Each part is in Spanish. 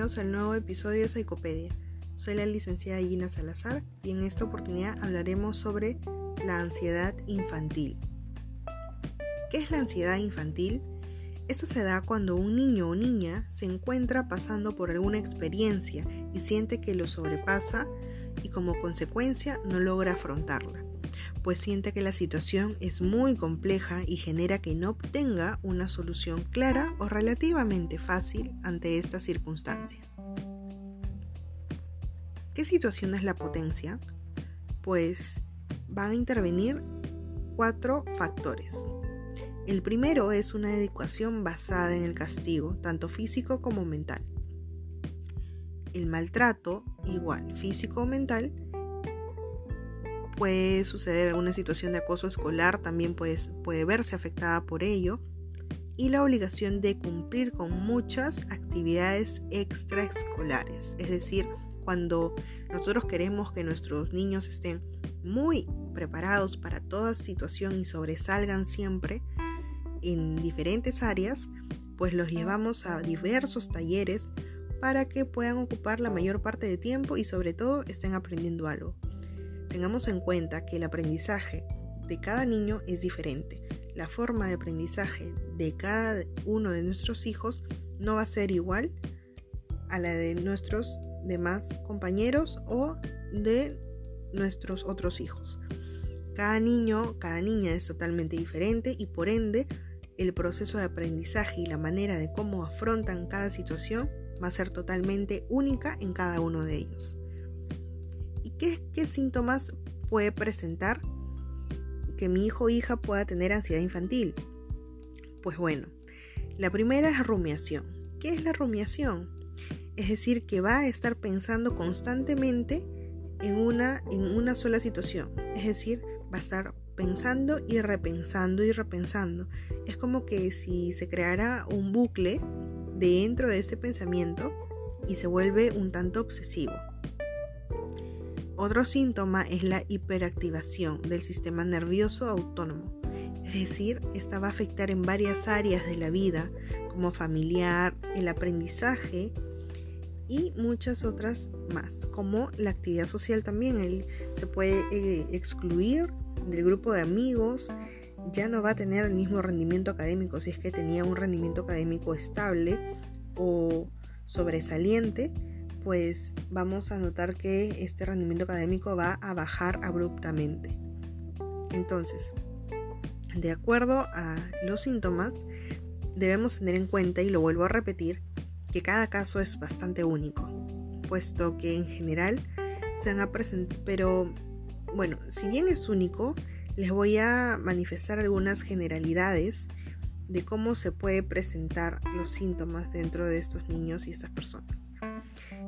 bienvenidos al nuevo episodio de Psicopedia. Soy la licenciada Gina Salazar y en esta oportunidad hablaremos sobre la ansiedad infantil. ¿Qué es la ansiedad infantil? Esta se da cuando un niño o niña se encuentra pasando por alguna experiencia y siente que lo sobrepasa y como consecuencia no logra afrontarla pues siente que la situación es muy compleja y genera que no obtenga una solución clara o relativamente fácil ante esta circunstancia. ¿Qué situación es la potencia? Pues van a intervenir cuatro factores. El primero es una educación basada en el castigo, tanto físico como mental. El maltrato, igual físico o mental, puede suceder alguna situación de acoso escolar, también puede, puede verse afectada por ello. Y la obligación de cumplir con muchas actividades extraescolares. Es decir, cuando nosotros queremos que nuestros niños estén muy preparados para toda situación y sobresalgan siempre en diferentes áreas, pues los llevamos a diversos talleres para que puedan ocupar la mayor parte de tiempo y sobre todo estén aprendiendo algo. Tengamos en cuenta que el aprendizaje de cada niño es diferente. La forma de aprendizaje de cada uno de nuestros hijos no va a ser igual a la de nuestros demás compañeros o de nuestros otros hijos. Cada niño, cada niña es totalmente diferente y por ende el proceso de aprendizaje y la manera de cómo afrontan cada situación va a ser totalmente única en cada uno de ellos. ¿Qué, síntomas puede presentar que mi hijo o hija pueda tener ansiedad infantil? Pues bueno, la primera es rumiación. ¿Qué es la rumiación? Es decir, que va a estar pensando constantemente en una, en una sola situación. Es decir, va a estar pensando y repensando y repensando. Es como que si se creara un bucle dentro de ese pensamiento y se vuelve un tanto obsesivo. Otro síntoma es la hiperactivación del sistema nervioso autónomo, es decir, esta va a afectar en varias áreas de la vida, como familiar, el aprendizaje y muchas otras más, como la actividad social también. Él se puede eh, excluir del grupo de amigos, ya no va a tener el mismo rendimiento académico si es que tenía un rendimiento académico estable o sobresaliente pues vamos a notar que este rendimiento académico va a bajar abruptamente. Entonces, de acuerdo a los síntomas, debemos tener en cuenta, y lo vuelvo a repetir, que cada caso es bastante único, puesto que en general se van a presentar, pero bueno, si bien es único, les voy a manifestar algunas generalidades de cómo se puede presentar los síntomas dentro de estos niños y estas personas.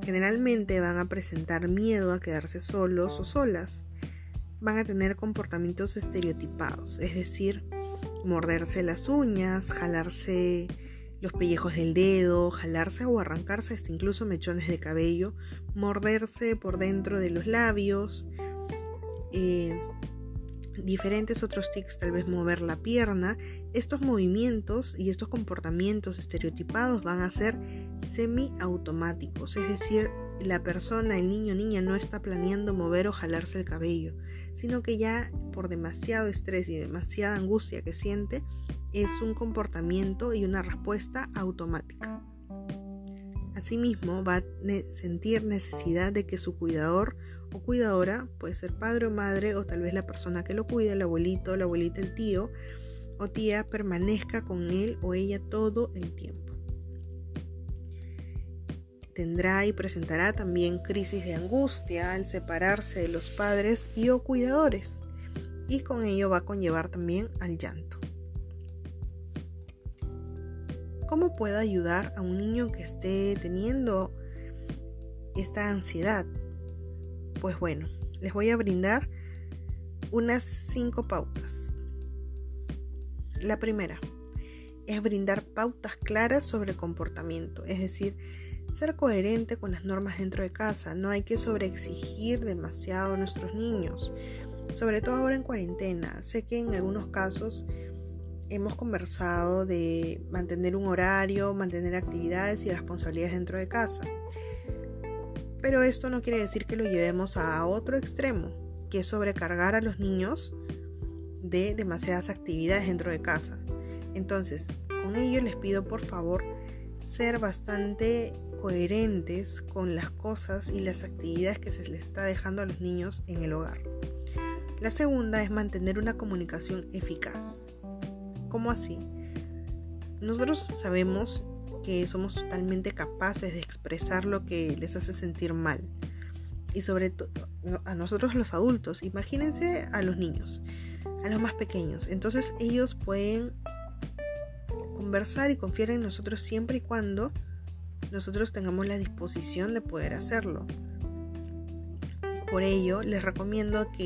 Generalmente van a presentar miedo a quedarse solos o solas. Van a tener comportamientos estereotipados, es decir, morderse las uñas, jalarse los pellejos del dedo, jalarse o arrancarse hasta incluso mechones de cabello, morderse por dentro de los labios, eh, diferentes otros tics, tal vez mover la pierna, estos movimientos y estos comportamientos estereotipados van a ser semiautomáticos, es decir, la persona, el niño o niña no está planeando mover o jalarse el cabello, sino que ya por demasiado estrés y demasiada angustia que siente, es un comportamiento y una respuesta automática. Asimismo, va a sentir necesidad de que su cuidador o cuidadora, puede ser padre o madre, o tal vez la persona que lo cuida, el abuelito, la abuelita, el tío o tía, permanezca con él o ella todo el tiempo. Tendrá y presentará también crisis de angustia al separarse de los padres y o cuidadores, y con ello va a conllevar también al llanto. ¿Cómo puedo ayudar a un niño que esté teniendo esta ansiedad? Pues bueno, les voy a brindar unas cinco pautas. La primera es brindar pautas claras sobre comportamiento, es decir, ser coherente con las normas dentro de casa. No hay que sobreexigir demasiado a nuestros niños, sobre todo ahora en cuarentena. Sé que en algunos casos hemos conversado de mantener un horario, mantener actividades y responsabilidades dentro de casa. Pero esto no quiere decir que lo llevemos a otro extremo, que es sobrecargar a los niños de demasiadas actividades dentro de casa. Entonces, con ello les pido por favor ser bastante coherentes con las cosas y las actividades que se les está dejando a los niños en el hogar. La segunda es mantener una comunicación eficaz. ¿Cómo así? Nosotros sabemos que somos totalmente capaces de expresar lo que les hace sentir mal. Y sobre todo a nosotros los adultos, imagínense a los niños, a los más pequeños. Entonces ellos pueden conversar y confiar en nosotros siempre y cuando nosotros tengamos la disposición de poder hacerlo. Por ello, les recomiendo que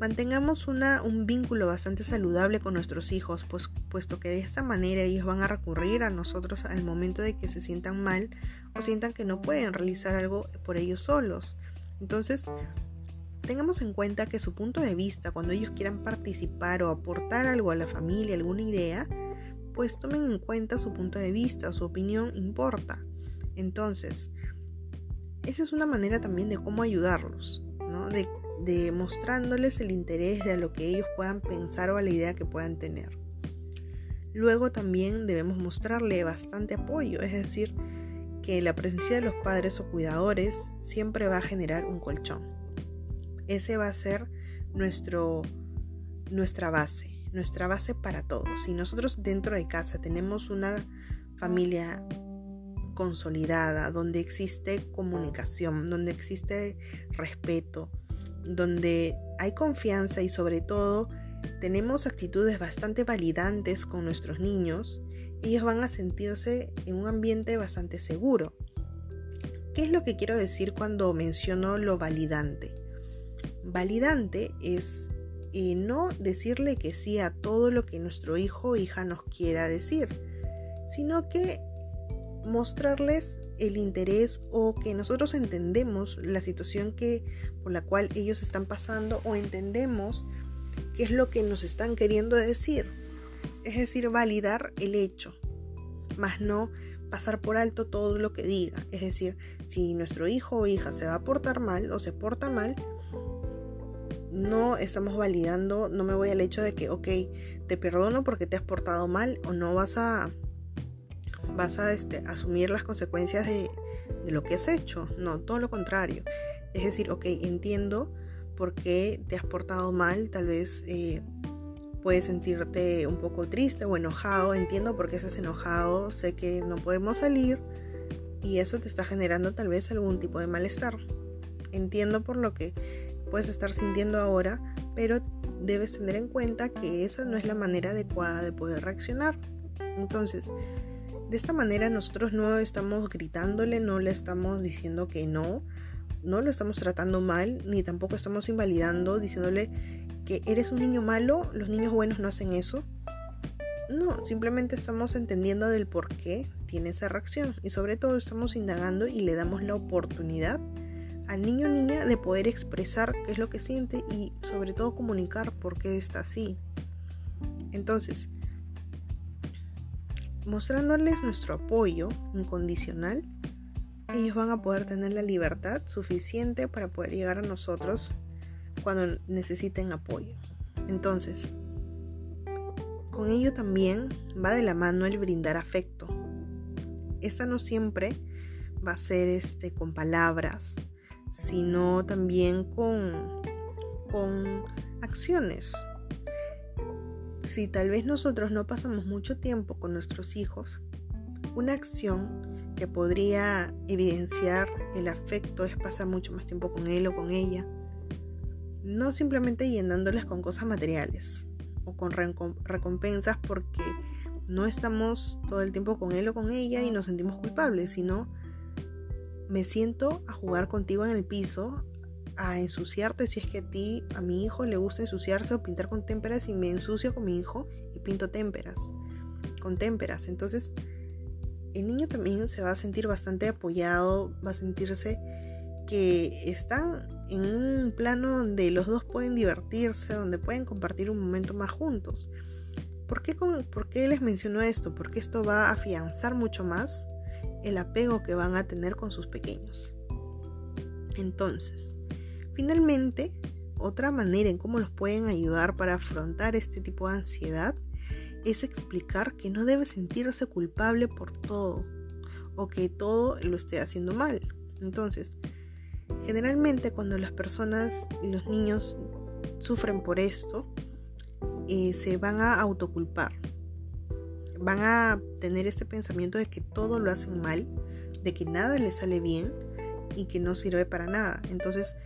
mantengamos una, un vínculo bastante saludable con nuestros hijos, pues, puesto que de esta manera ellos van a recurrir a nosotros al momento de que se sientan mal o sientan que no pueden realizar algo por ellos solos. Entonces, Tengamos en cuenta que su punto de vista, cuando ellos quieran participar o aportar algo a la familia, alguna idea, pues tomen en cuenta su punto de vista, su opinión importa. Entonces, esa es una manera también de cómo ayudarlos, ¿no? De mostrándoles el interés de lo que ellos puedan pensar o a la idea que puedan tener. Luego también debemos mostrarle bastante apoyo, es decir, que la presencia de los padres o cuidadores siempre va a generar un colchón. Ese va a ser nuestro, nuestra base, nuestra base para todos. Si nosotros dentro de casa tenemos una familia consolidada, donde existe comunicación, donde existe respeto, donde hay confianza y sobre todo tenemos actitudes bastante validantes con nuestros niños, ellos van a sentirse en un ambiente bastante seguro. ¿Qué es lo que quiero decir cuando menciono lo validante? Validante es eh, no decirle que sí a todo lo que nuestro hijo o hija nos quiera decir, sino que mostrarles el interés o que nosotros entendemos la situación que por la cual ellos están pasando o entendemos qué es lo que nos están queriendo decir. Es decir, validar el hecho, más no pasar por alto todo lo que diga. Es decir, si nuestro hijo o hija se va a portar mal o se porta mal, no estamos validando, no me voy al hecho de que, ok, te perdono porque te has portado mal o no vas a, vas a este, asumir las consecuencias de, lo que has hecho. No, todo lo contrario. Es decir, ok, entiendo por qué te has portado mal, tal vez eh, puedes sentirte un poco triste o enojado, entiendo por qué estás enojado, sé que no podemos salir y eso te está generando tal vez algún tipo de malestar. Entiendo por lo que puedes estar sintiendo ahora, pero debes tener en cuenta que esa no es la manera adecuada de poder reaccionar. Entonces, de esta manera nosotros no estamos gritándole, no le estamos diciendo que no, no lo estamos tratando mal, ni tampoco estamos invalidando diciéndole que eres un niño malo, los niños buenos no hacen eso. No, simplemente estamos entendiendo del por qué tiene esa reacción y sobre todo estamos indagando y le damos la oportunidad al niño o niña de poder expresar qué es lo que siente y sobre todo comunicar por qué está así. Entonces, mostrándoles nuestro apoyo incondicional, ellos van a poder tener la libertad suficiente para poder llegar a nosotros cuando necesiten apoyo. Entonces, con ello también va de la mano el brindar afecto. Esta no siempre va a ser este con palabras, sino también con, con acciones. Si tal vez nosotros no pasamos mucho tiempo con nuestros hijos, una acción que podría evidenciar el afecto es pasar mucho más tiempo con él o con ella. No simplemente llenándoles con cosas materiales o con recompensas porque no estamos todo el tiempo con él o con ella y nos sentimos culpables, sino me siento a jugar contigo en el piso, a ensuciarte si es que a ti, a mi hijo le gusta ensuciarse o pintar con témperas y me ensucio con mi hijo y pinto témperas, con témperas. Entonces, el niño también se va a sentir bastante apoyado, va a sentirse que están en un plano donde los dos pueden divertirse, donde pueden compartir un momento más juntos. ¿Por qué, ¿Por qué les menciono esto? Porque esto va a afianzar mucho más el apego que van a tener con sus pequeños. Entonces, finalmente, otra manera en cómo los pueden ayudar para afrontar este tipo de ansiedad es explicar que no debe sentirse culpable por todo o que todo lo esté haciendo mal. Entonces, generalmente cuando las personas y los niños sufren por esto, eh, se van a autoculpar. Van a tener este pensamiento de que todo lo hacen mal, de que nada les sale bien y que no sirve para nada. Entonces,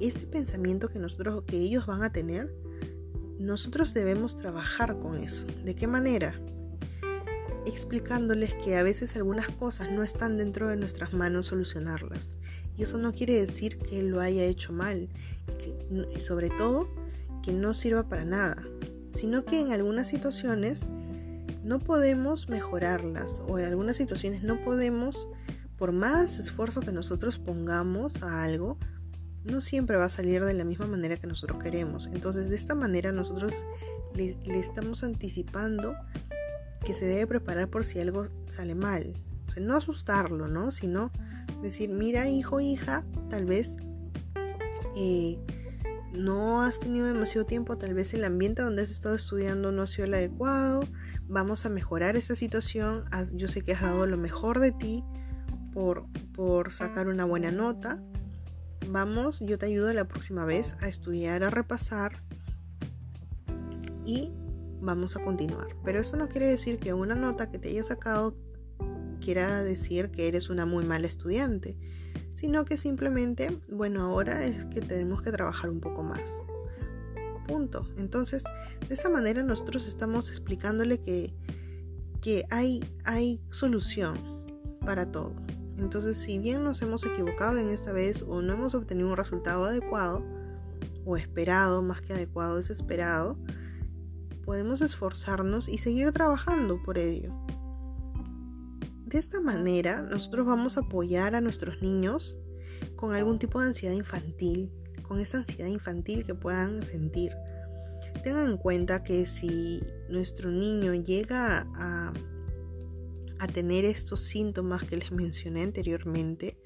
este pensamiento que nosotros que ellos van a tener nosotros debemos trabajar con eso. ¿De qué manera? Explicándoles que a veces algunas cosas no están dentro de nuestras manos solucionarlas. Y eso no quiere decir que lo haya hecho mal. Y sobre todo, que no sirva para nada. Sino que en algunas situaciones no podemos mejorarlas. O en algunas situaciones no podemos, por más esfuerzo que nosotros pongamos a algo, no siempre va a salir de la misma manera que nosotros queremos. Entonces, de esta manera nosotros le, estamos anticipando que se debe preparar por si algo sale mal. O sea, no asustarlo, ¿no? Sino decir, mira, hijo, hija, tal vez eh, no has tenido demasiado tiempo, tal vez el ambiente donde has estado estudiando no ha sido el adecuado, vamos a mejorar esa situación, yo sé que has dado lo mejor de ti por, por sacar una buena nota, Vamos, yo te ayudo la próxima vez a estudiar, a repasar y vamos a continuar. Pero eso no quiere decir que una nota que te haya sacado quiera decir que eres una muy mala estudiante, sino que simplemente, bueno, ahora es que tenemos que trabajar un poco más. Punto. Entonces, de esa manera nosotros estamos explicándole que, que hay, hay solución para todo. Entonces, si bien nos hemos equivocado en esta vez o no hemos obtenido un resultado adecuado, o esperado, más que adecuado, es esperado, podemos esforzarnos y seguir trabajando por ello. De esta manera, nosotros vamos a apoyar a nuestros niños con algún tipo de ansiedad infantil, con esa ansiedad infantil que puedan sentir. Tengan en cuenta que si nuestro niño llega a a tener estos síntomas que les mencioné anteriormente,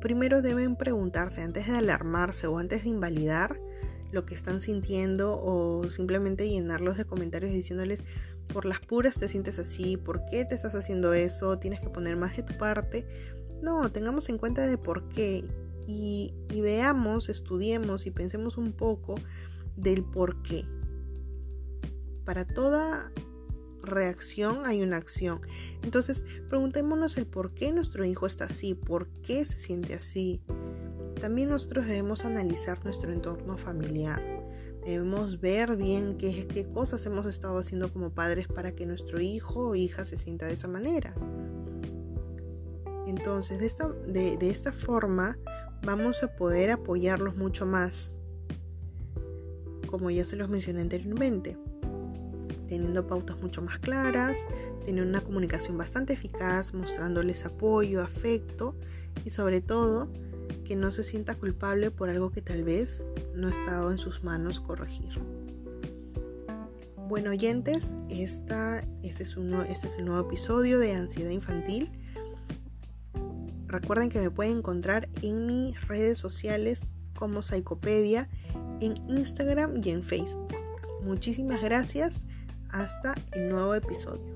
primero deben preguntarse antes de alarmarse o antes de invalidar lo que están sintiendo o simplemente llenarlos de comentarios diciéndoles por las puras te sientes así, por qué te estás haciendo eso, tienes que poner más de tu parte. No, tengamos en cuenta de por qué y, y veamos, estudiemos y pensemos un poco del por qué. Para toda reacción hay una acción. Entonces, preguntémonos el por qué nuestro hijo está así, por qué se siente así. También nosotros debemos analizar nuestro entorno familiar. Debemos ver bien qué, qué cosas hemos estado haciendo como padres para que nuestro hijo o hija se sienta de esa manera. Entonces, de esta, de esta forma vamos a poder apoyarlos mucho más, como ya se los mencioné anteriormente teniendo pautas mucho más claras, teniendo una comunicación bastante eficaz, mostrándoles apoyo, afecto y sobre todo que no se sienta culpable por algo que tal vez no ha estado en sus manos corregir. Bueno oyentes, esta, este, es este es el nuevo episodio de Ansiedad Infantil. Recuerden que me pueden encontrar en mis redes sociales como Psicopedia, en Instagram y en Facebook. Muchísimas gracias hasta el nuevo episodio.